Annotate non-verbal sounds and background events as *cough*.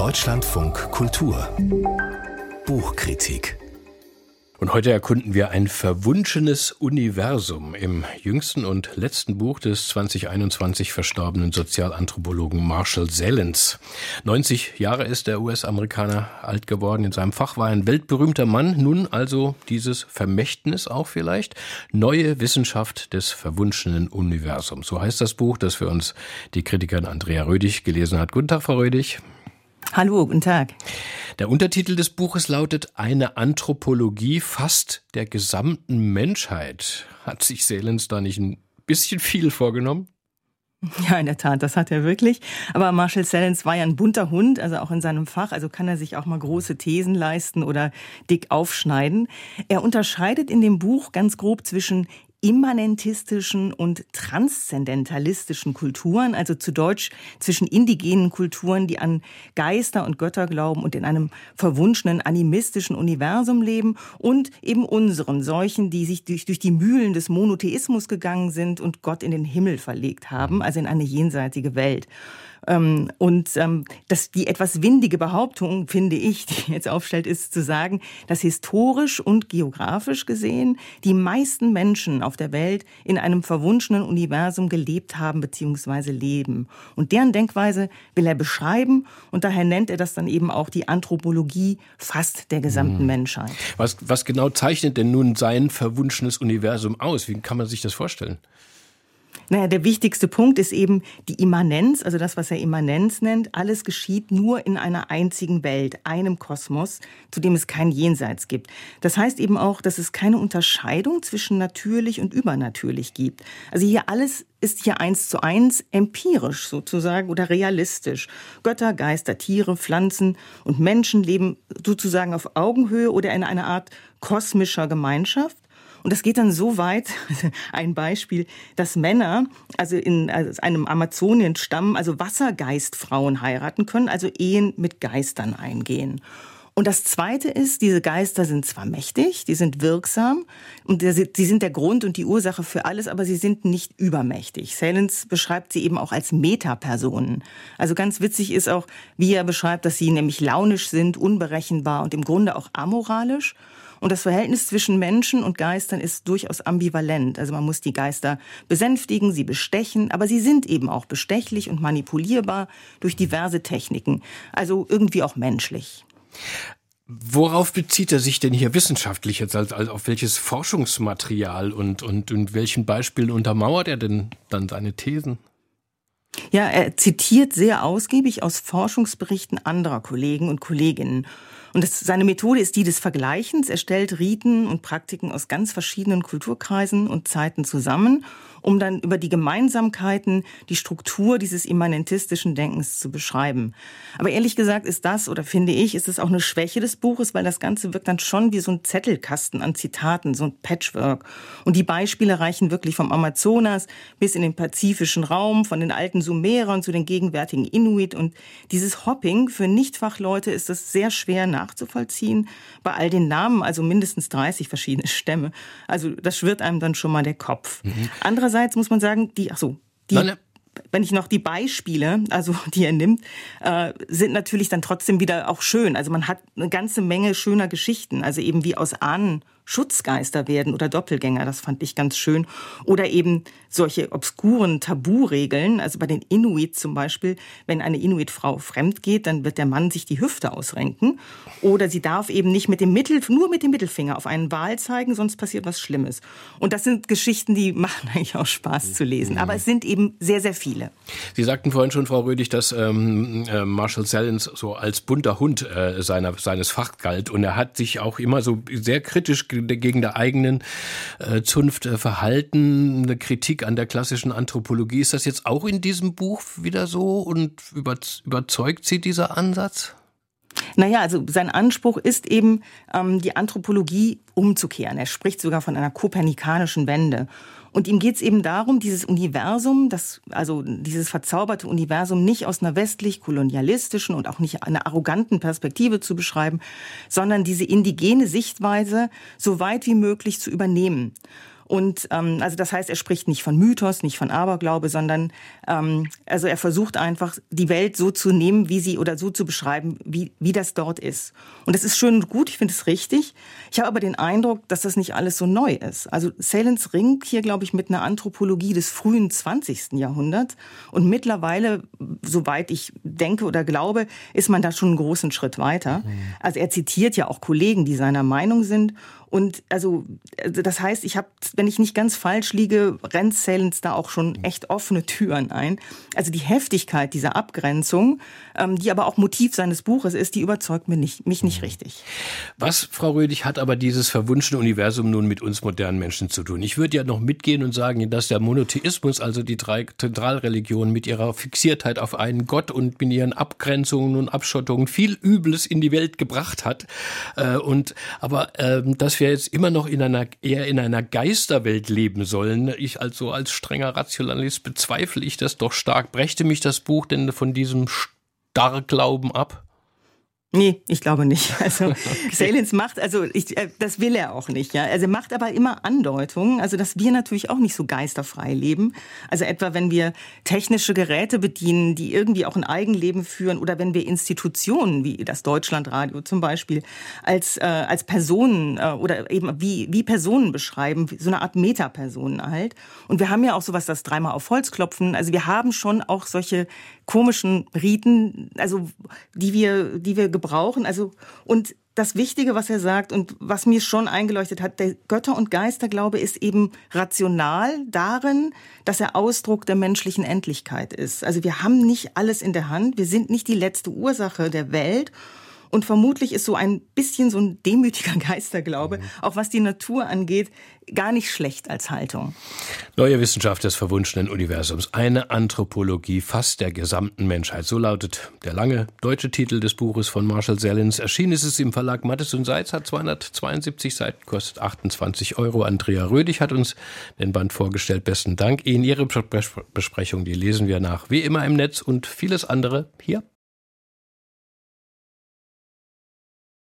Deutschlandfunk Kultur Buchkritik und heute erkunden wir ein verwunschenes Universum im jüngsten und letzten Buch des 2021 verstorbenen Sozialanthropologen Marshall Salins. 90 Jahre ist der US-Amerikaner alt geworden. In seinem Fach war ein weltberühmter Mann. Nun also dieses Vermächtnis auch vielleicht. Neue Wissenschaft des verwunschenen Universums. So heißt das Buch, das für uns die Kritikerin Andrea Rödig gelesen hat. Guten Tag, Frau Rödig. Hallo, guten Tag. Der Untertitel des Buches lautet Eine Anthropologie fast der gesamten Menschheit. Hat sich Selens da nicht ein bisschen viel vorgenommen? Ja, in der Tat, das hat er wirklich. Aber Marshall Salins war ja ein bunter Hund, also auch in seinem Fach, also kann er sich auch mal große Thesen leisten oder dick aufschneiden. Er unterscheidet in dem Buch ganz grob zwischen immanentistischen und transzendentalistischen Kulturen, also zu Deutsch zwischen indigenen Kulturen, die an Geister und Götter glauben und in einem verwunschenen animistischen Universum leben und eben unseren solchen, die sich durch, durch die Mühlen des Monotheismus gegangen sind und Gott in den Himmel verlegt haben, also in eine jenseitige Welt. Ähm, und ähm, das, die etwas windige Behauptung, finde ich, die *laughs* jetzt aufstellt, ist zu sagen, dass historisch und geografisch gesehen die meisten Menschen auf der Welt in einem verwunschenen Universum gelebt haben bzw. leben. Und deren Denkweise will er beschreiben und daher nennt er das dann eben auch die Anthropologie fast der gesamten hm. Menschheit. Was, was genau zeichnet denn nun sein verwunschenes Universum aus? Wie kann man sich das vorstellen? Naja, der wichtigste Punkt ist eben die Immanenz, also das, was er Immanenz nennt. Alles geschieht nur in einer einzigen Welt, einem Kosmos, zu dem es kein Jenseits gibt. Das heißt eben auch, dass es keine Unterscheidung zwischen natürlich und übernatürlich gibt. Also hier alles ist hier eins zu eins empirisch sozusagen oder realistisch. Götter, Geister, Tiere, Pflanzen und Menschen leben sozusagen auf Augenhöhe oder in einer Art kosmischer Gemeinschaft. Und das geht dann so weit, *laughs* ein Beispiel, dass Männer, also in also einem Amazonienstamm, also Wassergeistfrauen heiraten können, also Ehen mit Geistern eingehen. Und das Zweite ist, diese Geister sind zwar mächtig, die sind wirksam und sie sind der Grund und die Ursache für alles, aber sie sind nicht übermächtig. Salins beschreibt sie eben auch als Metapersonen. Also ganz witzig ist auch, wie er beschreibt, dass sie nämlich launisch sind, unberechenbar und im Grunde auch amoralisch. Und das Verhältnis zwischen Menschen und Geistern ist durchaus ambivalent. Also man muss die Geister besänftigen, sie bestechen, aber sie sind eben auch bestechlich und manipulierbar durch diverse Techniken. Also irgendwie auch menschlich. Worauf bezieht er sich denn hier wissenschaftlich jetzt, also, also auf welches Forschungsmaterial und, und, und welchen Beispielen untermauert er denn dann seine Thesen? Ja, er zitiert sehr ausgiebig aus Forschungsberichten anderer Kollegen und Kolleginnen. Und das, seine Methode ist die des Vergleichens. Er stellt Riten und Praktiken aus ganz verschiedenen Kulturkreisen und Zeiten zusammen um dann über die Gemeinsamkeiten, die Struktur dieses immanentistischen Denkens zu beschreiben. Aber ehrlich gesagt ist das, oder finde ich, ist es auch eine Schwäche des Buches, weil das Ganze wirkt dann schon wie so ein Zettelkasten an Zitaten, so ein Patchwork. Und die Beispiele reichen wirklich vom Amazonas bis in den pazifischen Raum, von den alten Sumerern zu den gegenwärtigen Inuit. Und dieses Hopping für Nichtfachleute ist es sehr schwer nachzuvollziehen. Bei all den Namen, also mindestens 30 verschiedene Stämme. Also das schwirrt einem dann schon mal der Kopf. Mhm. Andererseits muss man sagen, die, ach so, die, Nein, wenn ich noch die Beispiele, also *laughs* die er nimmt, äh, sind natürlich dann trotzdem wieder auch schön. Also man hat eine ganze Menge schöner Geschichten, also eben wie aus Ahnen Schutzgeister werden oder Doppelgänger, das fand ich ganz schön. Oder eben solche obskuren Taburegeln, also bei den Inuit zum Beispiel, wenn eine Inuit-Frau fremd geht, dann wird der Mann sich die Hüfte ausrenken. Oder sie darf eben nicht mit dem Mittel, nur mit dem Mittelfinger auf einen Wal zeigen, sonst passiert was Schlimmes. Und das sind Geschichten, die machen *laughs* eigentlich auch Spaß zu lesen. Aber es sind eben sehr, sehr viele. Sie sagten vorhin schon, Frau Rödig, dass ähm, äh, Marshall Sellens so als bunter Hund äh, seiner, seines Fach galt. Und er hat sich auch immer so sehr kritisch gegen der eigenen äh, Zunft äh, verhalten, eine Kritik an der klassischen Anthropologie. Ist das jetzt auch in diesem Buch wieder so und überzeugt Sie dieser Ansatz? Naja, also sein Anspruch ist eben, ähm, die Anthropologie umzukehren. Er spricht sogar von einer kopernikanischen Wende. Und ihm geht es eben darum, dieses Universum, das, also dieses verzauberte Universum nicht aus einer westlich-kolonialistischen und auch nicht einer arroganten Perspektive zu beschreiben, sondern diese indigene Sichtweise so weit wie möglich zu übernehmen. Und ähm, also das heißt, er spricht nicht von Mythos, nicht von Aberglaube, sondern ähm, also er versucht einfach die Welt so zu nehmen, wie sie oder so zu beschreiben, wie, wie das dort ist. Und das ist schön und gut, ich finde es richtig. Ich habe aber den Eindruck, dass das nicht alles so neu ist. Also Salens ringt hier, glaube ich, mit einer Anthropologie des frühen 20. Jahrhunderts. Und mittlerweile, soweit ich denke oder glaube, ist man da schon einen großen Schritt weiter. Mhm. Also er zitiert ja auch Kollegen, die seiner Meinung sind. Und also, also das heißt, ich habe, wenn ich nicht ganz falsch liege, rennt Salens da auch schon echt offene Türen ein. Also die Heftigkeit dieser Abgrenzung, ähm, die aber auch Motiv seines Buches ist, die überzeugt mich nicht, mich nicht richtig. Was, Frau Rödig, hat aber dieses verwunschene Universum nun mit uns modernen Menschen zu tun? Ich würde ja noch mitgehen und sagen, dass der Monotheismus, also die drei Zentralreligionen mit ihrer Fixiertheit auf einen Gott und mit ihren Abgrenzungen und Abschottungen viel Übles in die Welt gebracht hat. Äh, und aber ähm, wir jetzt immer noch in einer eher in einer Geisterwelt leben sollen. Ich also als strenger Rationalist bezweifle ich das doch stark. Brächte mich das Buch denn von diesem Starrglauben ab? Nee, ich glaube nicht. *laughs* Also okay. Salins macht, also ich, äh, das will er auch nicht. Ja, also er macht aber immer Andeutungen, also dass wir natürlich auch nicht so geisterfrei leben. Also etwa wenn wir technische Geräte bedienen, die irgendwie auch ein Eigenleben führen, oder wenn wir Institutionen wie das Deutschlandradio zum Beispiel als äh, als Personen äh, oder eben wie wie Personen beschreiben, so eine Art Metapersonen halt. Und wir haben ja auch sowas, das dreimal auf Holz klopfen. Also wir haben schon auch solche komischen Riten, also die wir die wir gebrauchen. Also, und das Wichtige, was er sagt und was mir schon eingeleuchtet hat, der Götter- und Geisterglaube ist eben rational darin, dass er Ausdruck der menschlichen Endlichkeit ist. Also wir haben nicht alles in der Hand, wir sind nicht die letzte Ursache der Welt und vermutlich ist so ein bisschen so ein demütiger *laughs* Geisterglaube, mhm. auch was die Natur angeht, gar nicht schlecht als Haltung. Neue Wissenschaft des verwunschenen Universums. Eine Anthropologie fast der gesamten Menschheit. So lautet der lange deutsche Titel des Buches von Marshall Sellens. Erschienen ist es im Verlag Mattes und Seitz, hat 272 Seiten, kostet 28 Euro. Andrea Rödig hat uns den Band vorgestellt. Besten Dank Ihnen. Ihre Besprechung, die lesen wir nach, wie immer im Netz und vieles andere hier